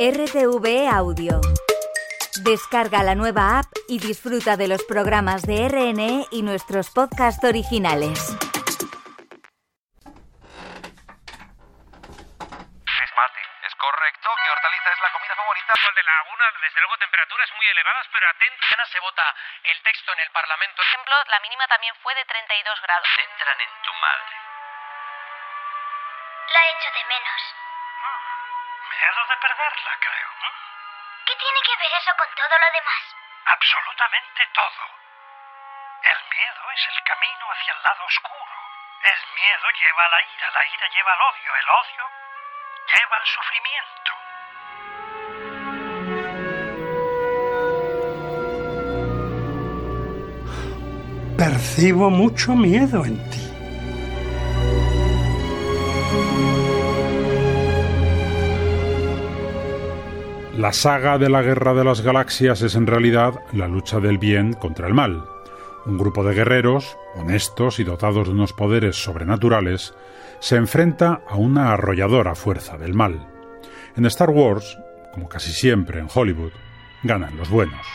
RTV Audio. Descarga la nueva app y disfruta de los programas de RNE y nuestros podcasts originales. Miss Martin, ¿es correcto que hortaliza es la comida favorita? Sol de Laguna, desde luego temperaturas muy elevadas, pero atenta. se vota el texto en el Parlamento. Por ejemplo, la mínima también fue de 32 grados. Entran en tu madre. La echo de menos. Miedo de perderla, creo. ¿Qué tiene que ver eso con todo lo demás? Absolutamente todo. El miedo es el camino hacia el lado oscuro. El miedo lleva a la ira, la ira lleva al odio, el odio lleva al sufrimiento. Percibo mucho miedo en La saga de la Guerra de las Galaxias es en realidad la lucha del bien contra el mal. Un grupo de guerreros, honestos y dotados de unos poderes sobrenaturales, se enfrenta a una arrolladora fuerza del mal. En Star Wars, como casi siempre en Hollywood, ganan los buenos.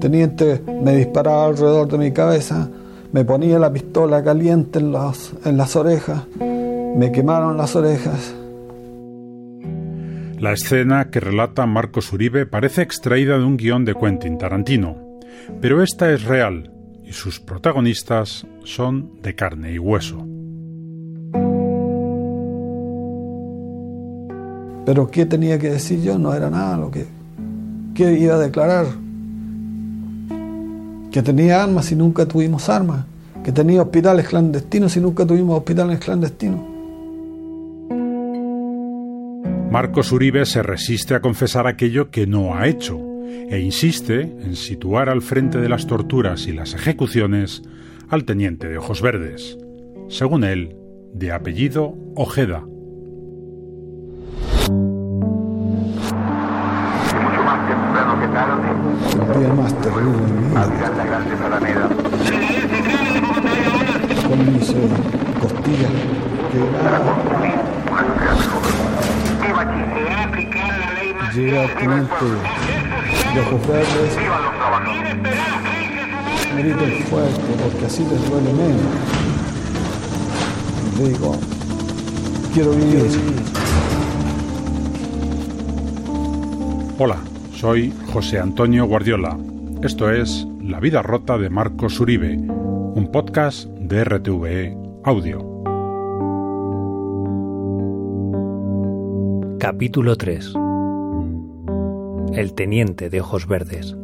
Teniente me disparaba alrededor de mi cabeza, me ponía la pistola caliente en, las, en las orejas, me quemaron las orejas. La escena que relata Marcos Uribe parece extraída de un guion de Quentin Tarantino, pero esta es real y sus protagonistas son de carne y hueso. Pero ¿qué tenía que decir yo? No era nada lo que... ¿Qué iba a declarar? Que tenía armas y nunca tuvimos armas, que tenía hospitales clandestinos y nunca tuvimos hospitales clandestinos. Marcos Uribe se resiste a confesar aquello que no ha hecho e insiste en situar al frente de las torturas y las ejecuciones al teniente de ojos verdes, según él, de apellido Ojeda. El día más terrible de mi vida. Con mis eh, costillas quebradas. Llega el teniente de ojos verdes. Griten fuerte porque así les duele menos. Digo, quiero vivir. Hola, soy José Antonio Guardiola. Esto es La vida rota de Marcos Uribe, un podcast de RTVE Audio. Capítulo 3 El teniente de ojos verdes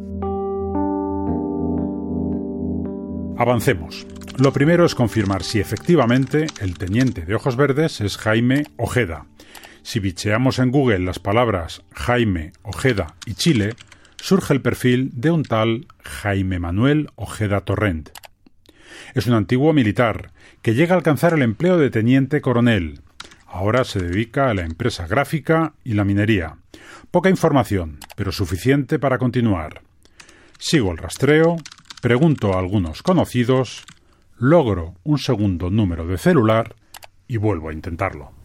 Avancemos. Lo primero es confirmar si efectivamente el teniente de ojos verdes es Jaime Ojeda. Si bicheamos en Google las palabras Jaime, Ojeda y Chile, surge el perfil de un tal Jaime Manuel Ojeda Torrent. Es un antiguo militar que llega a alcanzar el empleo de teniente coronel. Ahora se dedica a la empresa gráfica y la minería. Poca información, pero suficiente para continuar. Sigo el rastreo, pregunto a algunos conocidos, logro un segundo número de celular y vuelvo a intentarlo.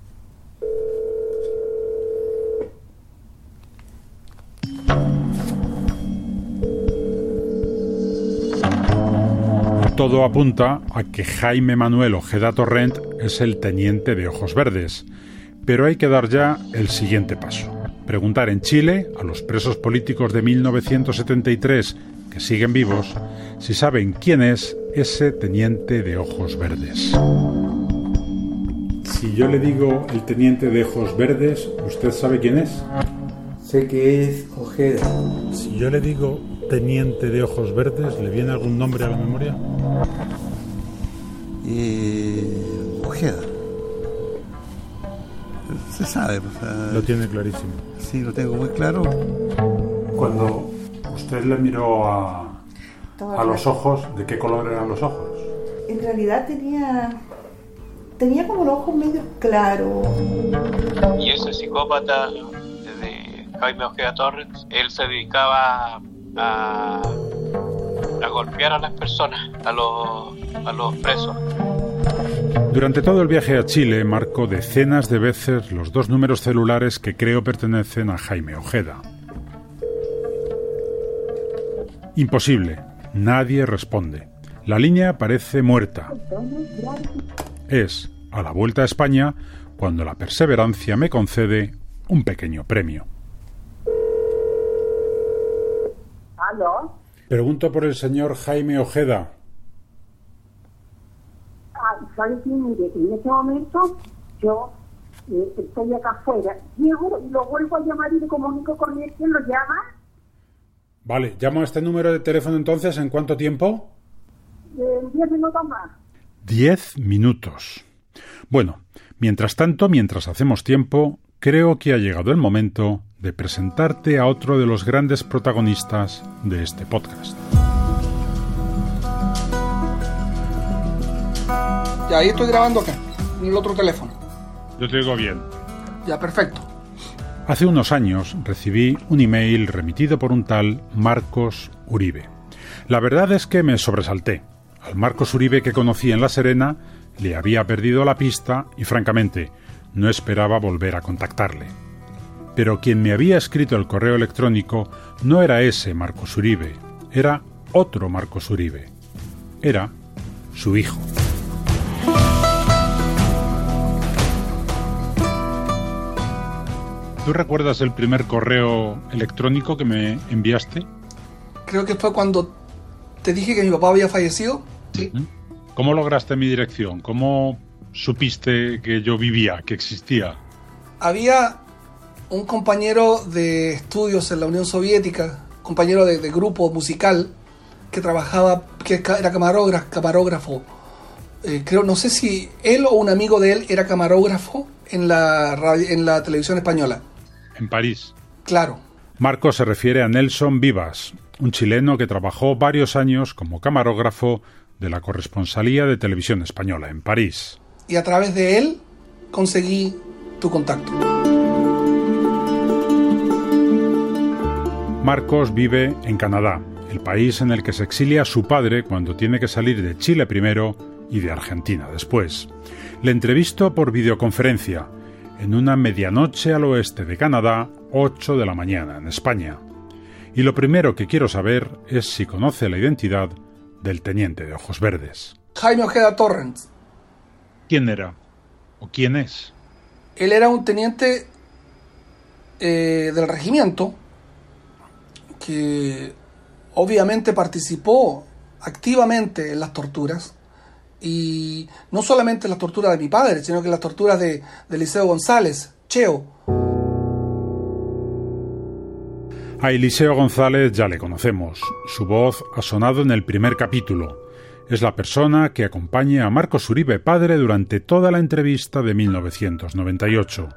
Todo apunta a que Jaime Manuel Ojeda Torrent es el teniente de Ojos Verdes, pero hay que dar ya el siguiente paso. Preguntar en Chile a los presos políticos de 1973 que siguen vivos si saben quién es ese teniente de Ojos Verdes. Si yo le digo el teniente de Ojos Verdes, ¿usted sabe quién es? Sé que es Ojeda. Si yo le digo teniente de ojos verdes, ¿le viene algún nombre a la memoria? Eh, Ojeda. Se sabe. o sea, Lo tiene clarísimo. sí, lo tengo muy claro. Cuando usted le miró a, a los ojos, ¿de qué color eran los ojos? En realidad tenía tenía como los ojos medio claros. Y ese psicópata de Jaime Ojeda Torres, él se dedicaba a golpear a las personas, a los, a los presos. Durante todo el viaje a Chile marco decenas de veces los dos números celulares que creo pertenecen a Jaime Ojeda. Imposible, nadie responde. La línea parece muerta. Es, a la vuelta a España, cuando la perseverancia me concede un pequeño premio. ¿Aló? Pregunto por el señor Jaime Ojeda. Ah, ¿Sabe qué? Mire, en este momento yo eh, estoy acá afuera. Llego y lo vuelvo a llamar y le comunico con él. ¿Quién lo llama? Vale, llamo a este número de teléfono entonces en cuánto tiempo? En 10 minutos más. Diez minutos. Bueno, mientras tanto, mientras hacemos tiempo, creo que ha llegado el momento de presentarte a otro de los grandes protagonistas de este podcast. Ya, ahí estoy grabando acá, en el otro teléfono. Yo te digo bien. Ya, perfecto. Hace unos años recibí un email remitido por un tal Marcos Uribe. La verdad es que me sobresalté. Al Marcos Uribe que conocí en La Serena le había perdido la pista y francamente no esperaba volver a contactarle. Pero quien me había escrito el correo electrónico no era ese Marcos Uribe, era otro Marcos Uribe. Era su hijo. ¿Tú recuerdas el primer correo electrónico que me enviaste? Creo que fue cuando te dije que mi papá había fallecido. Sí. ¿Cómo lograste mi dirección? ¿Cómo supiste que yo vivía, que existía? Había un compañero de estudios en la Unión Soviética, compañero de, de grupo musical, que trabajaba, que era camarógrafo, camarógrafo. Eh, creo, no sé si él o un amigo de él era camarógrafo en la, radio, en la televisión española. En París. Claro. Marco se refiere a Nelson Vivas, un chileno que trabajó varios años como camarógrafo de la corresponsalía de televisión española en París. Y a través de él conseguí tu contacto. Marcos vive en Canadá, el país en el que se exilia su padre cuando tiene que salir de Chile primero y de Argentina después. Le entrevisto por videoconferencia en una medianoche al oeste de Canadá, 8 de la mañana en España. Y lo primero que quiero saber es si conoce la identidad del teniente de ojos verdes. Jaime Ojeda Torrens. ¿Quién era? ¿O quién es? Él era un teniente eh, del regimiento que obviamente participó activamente en las torturas y no solamente en las torturas de mi padre, sino que en las torturas de, Eliseo González, Cheo. A Eliseo González ya le conocemos. Su voz ha sonado en el primer capítulo. Es la persona que acompaña a Marcos Uribe padre durante toda la entrevista de 1998.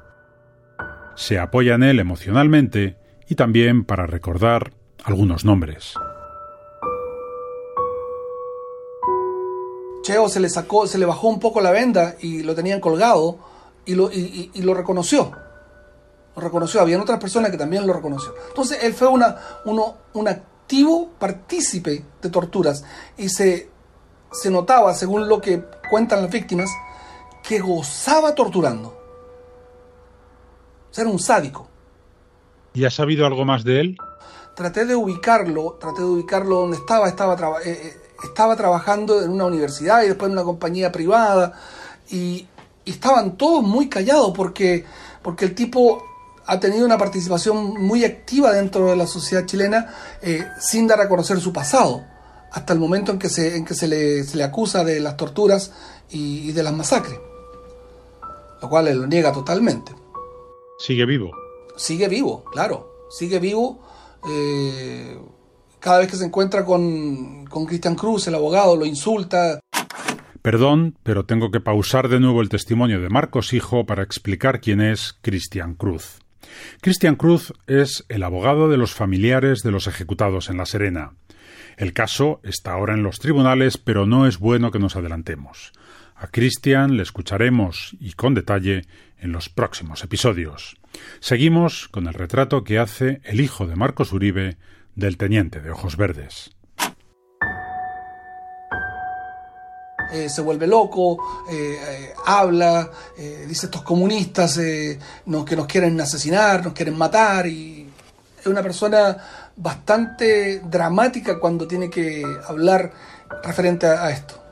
Se apoya en él emocionalmente y también para recordar algunos nombres. Cheo se le sacó, se le bajó un poco la venda y lo tenían colgado y lo, y, lo reconoció. Lo reconoció. Habían otras personas que también lo reconoció. Entonces él fue una, uno, un activo partícipe de torturas y se, se notaba, según lo que cuentan las víctimas, que gozaba torturando. O sea, era un sádico. ¿Y has sabido algo más de él? Traté de ubicarlo, traté de ubicarlo donde estaba, estaba, traba, eh, eh, estaba trabajando en una universidad y después en una compañía privada y, y, estaban todos muy callados porque, porque el tipo ha tenido una participación muy activa dentro de la sociedad chilena eh, sin dar a conocer su pasado hasta el momento en que se, en que se, le, se le acusa de las torturas y, y de las masacres, lo cual él lo niega totalmente. ¿Sigue vivo? Sigue vivo, claro, sigue vivo. Eh, cada vez que se encuentra con, con Cristian Cruz, el abogado, lo insulta. Perdón, pero tengo que pausar de nuevo el testimonio de Marcos Hijo para explicar quién es Cristian Cruz. Cristian Cruz es el abogado de los familiares de los ejecutados en La Serena. El caso está ahora en los tribunales, pero no es bueno que nos adelantemos. A Cristian le escucharemos y con detalle en los próximos episodios. Seguimos con el retrato que hace el hijo de Marcos Uribe del teniente de ojos verdes. eh, se vuelve loco, eh, eh, habla, dice estos comunistas que nos quieren asesinar, nos quieren matar y es una persona bastante dramática cuando tiene que hablar referente a esto.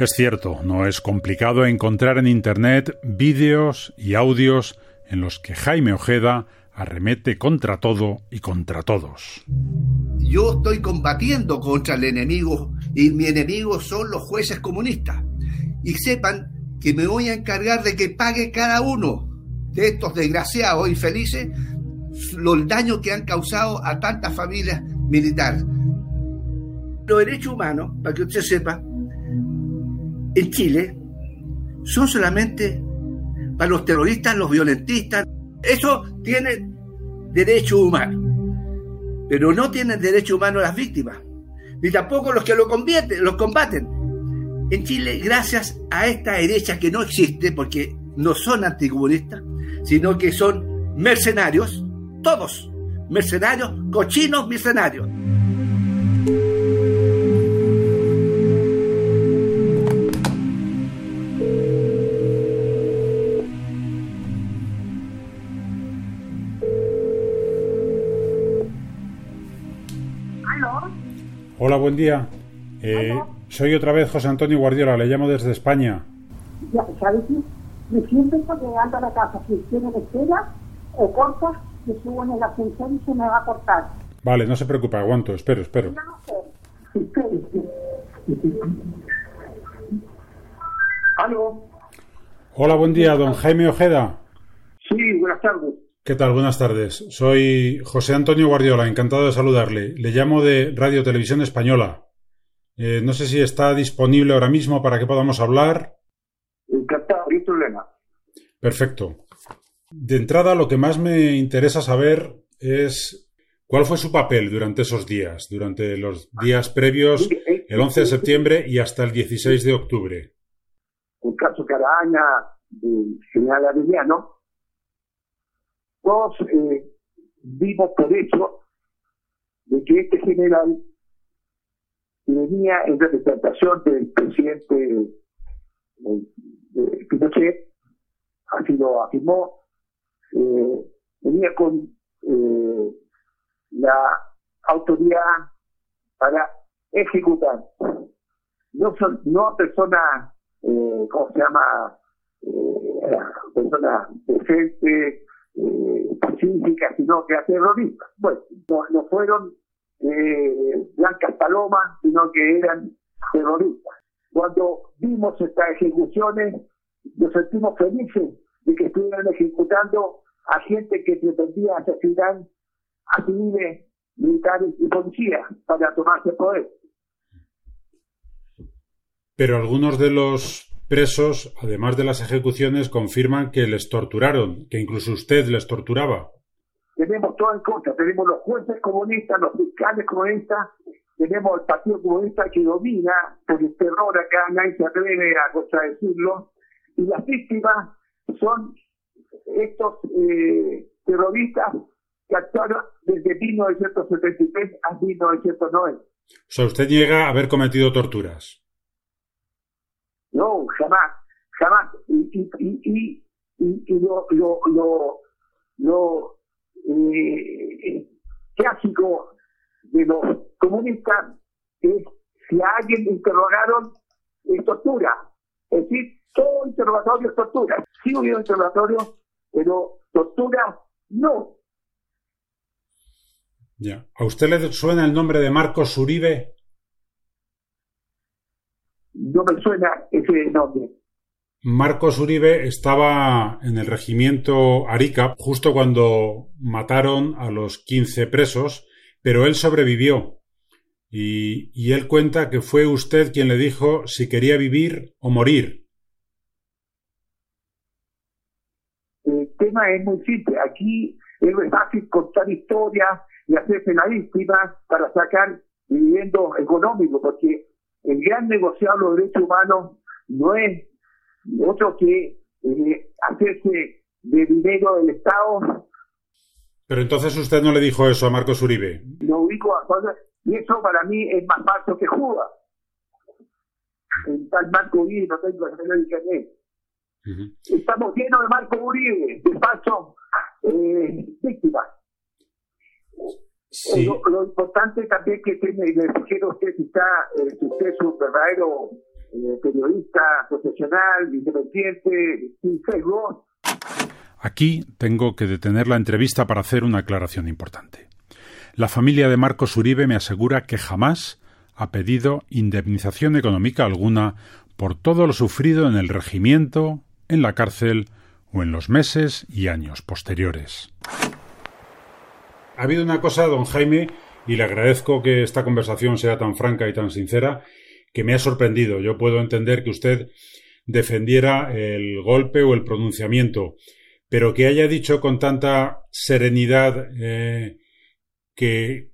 Es cierto, no es complicado encontrar en Internet vídeos y audios en los que Jaime Ojeda arremete contra todo y contra todos. Yo estoy combatiendo contra el enemigo y mi enemigo son los jueces comunistas. Y sepan que me voy a encargar de que pague cada uno de estos desgraciados infelices los daños que han causado a tantas familias militares. Los derechos humanos, para que usted sepa, en Chile son solamente para los terroristas, los violentistas. Eso tiene derechos humanos. Pero no tienen derecho humano las víctimas, ni tampoco los que lo combaten, los combaten. En Chile, gracias a esta derecha que no existe, porque no son anticomunistas, sino que son mercenarios, todos, mercenarios, cochinos mercenarios. Buen día. Eh, soy otra vez José Antonio Guardiola, le llamo desde España. Ya, ¿sabes qué? Me siento llegando a la casa. Si tiene espera o corta, que subo en el ascensor y se me va a cortar. Vale, no se preocupe, aguanto, espero, espero. ¿Aló? Hola, buen día, don Jaime Ojeda. Sí, buenas tardes. ¿Qué tal? Buenas tardes. Soy José Antonio Guardiola, encantado de saludarle. Le llamo de Radio Televisión Española. Eh, no sé si está disponible ahora mismo para que podamos hablar. Encantado, sin problema. Perfecto. De entrada, lo que más me interesa saber es cuál fue su papel durante esos días, durante los días previos, el 11 de septiembre y hasta el 16 de octubre. El caso Caraña, de general todos eh, vimos por hecho de que este general venía en representación del presidente eh, Pinochet, así lo afirmó, eh, venía con la autoridad para ejecutar. No son, no personas, ¿cómo se llama? Personas decentes, eh, sino que a terroristas. Bueno, no, fueron eh, blancas palomas, sino que eran terroristas. Cuando vimos estas ejecuciones, nos sentimos felices de que estuvieran ejecutando a gente que pretendía asesinar a civiles, militares y policías para tomarse poder. Pero algunos de los presos, además de las ejecuciones, confirman que les torturaron, que incluso usted les torturaba. Tenemos todo en contra, tenemos los jueces comunistas, los fiscales comunistas, tenemos el Partido Comunista que domina por el terror acá, nadie se atreve a contradecirlo, y las víctimas son estos eh, terroristas que actuaron desde 1973 a 1990. O sea, usted llega a haber cometido torturas. No, jamás, jamás. Y, y, y, y lo, lo, lo, lo eh, clásico de los comunistas es si a alguien interrogaron, es tortura. Es decir, todo interrogatorio es tortura. Sí hubo interrogatorio, pero tortura no. Ya. ¿A usted le suena el nombre de Marcos Uribe? No me suena ese nombre. Marcos Uribe estaba en el regimiento Arica justo cuando mataron a los 15 presos, pero él sobrevivió. Y, y, él cuenta que fue usted quien le dijo si quería vivir o morir. El tema es muy simple. Aquí es fácil contar historias y hacerse la víctima para sacar viviendo económico, porque el gran negociado de los derechos humanos no es otro que eh, hacerse de dinero del Estado. Pero entonces usted no le dijo eso a Marcos Uribe. Lo ubico a y eso para mí es más falso que Judas. en tal Marco Uribe, no tengo el internet. Estamos llenos de Marco Uribe, de paso, eh, víctimas. Sí. Lo, lo, importante también que tiene, le sugiero a usted está, eh, si usted es un verdadero eh, periodista profesional, independiente, sin sesgo. Aquí tengo que detener la entrevista para hacer una aclaración importante. La familia de Marcos Uribe me asegura que jamás ha pedido indemnización económica alguna por todo lo sufrido en el regimiento, en la cárcel o en los meses y años posteriores. Ha habido una cosa, don Jaime, y le agradezco que esta conversación sea tan franca y tan sincera, que me ha sorprendido. Yo puedo entender que usted defendiera el golpe o el pronunciamiento, pero que haya dicho con tanta serenidad eh, que,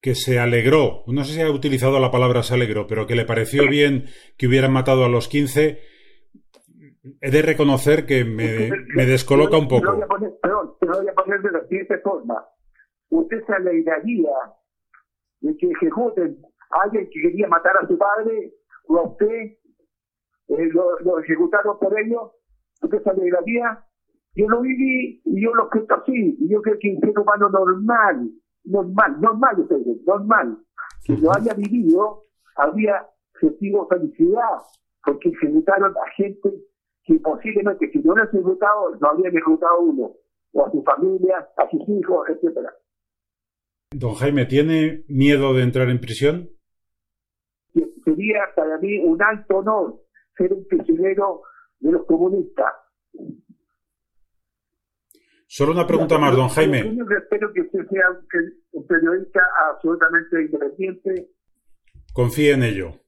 que se alegró, no sé si ha utilizado la palabra se alegró, pero que le pareció bien que hubieran matado a los 15, he de reconocer que me, me descoloca un poco. Te lo voy a poner, perdón, te lo voy a poner de la siguiente forma. Usted se alegraría de que ejecuten a alguien que quería matar a su padre o a usted, eh, lo, lo, ejecutaron por ello. Usted se alegraría. Yo lo viví y yo lo siento así. Y yo creo que un ser humano normal, normal, normal, ustedes, normal, si lo haya vivido, habría sentido felicidad porque ejecutaron a gente que posiblemente si no hubieran ejecutado, no habrían ejecutado uno, o a su familia, a sus hijos, etcétera. Don Jaime, ¿tiene miedo de entrar en prisión? Sería para mí un alto honor ser un prisionero de los comunistas. Solo una pregunta más, don Jaime. Yo espero que usted sea un periodista absolutamente independiente. Confíe en ello.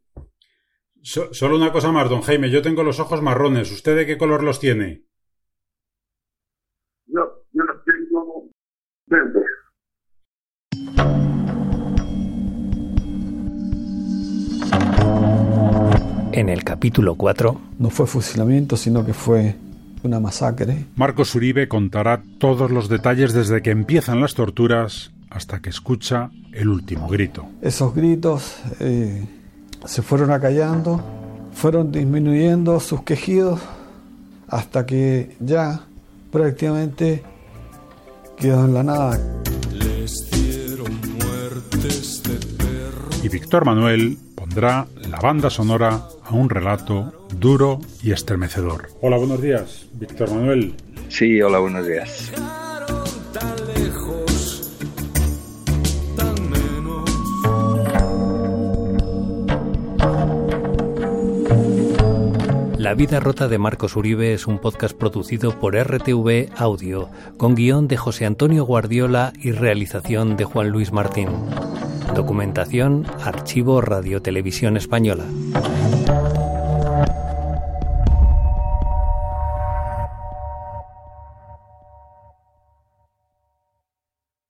So, solo una cosa más, don Jaime. Yo tengo los ojos marrones. ¿Usted de qué color los tiene? Yo, yo los tengo verdes. En el capítulo 4. No fue fusilamiento, sino que fue una masacre. Marcos Uribe contará todos los detalles desde que empiezan las torturas hasta que escucha el último grito. Esos gritos eh, se fueron acallando, fueron disminuyendo sus quejidos hasta que ya prácticamente quedó en la nada. Les dieron muertes de perro. Y Víctor Manuel pondrá la banda sonora a un relato duro y estremecedor. Hola, buenos días, Víctor Manuel. Sí, hola, buenos días. La vida rota de Marcos Uribe es un podcast producido por RTV Audio, con guion de José Antonio Guardiola y realización de Juan Luis Martín. Documentación Archivo Radio Televisión Española.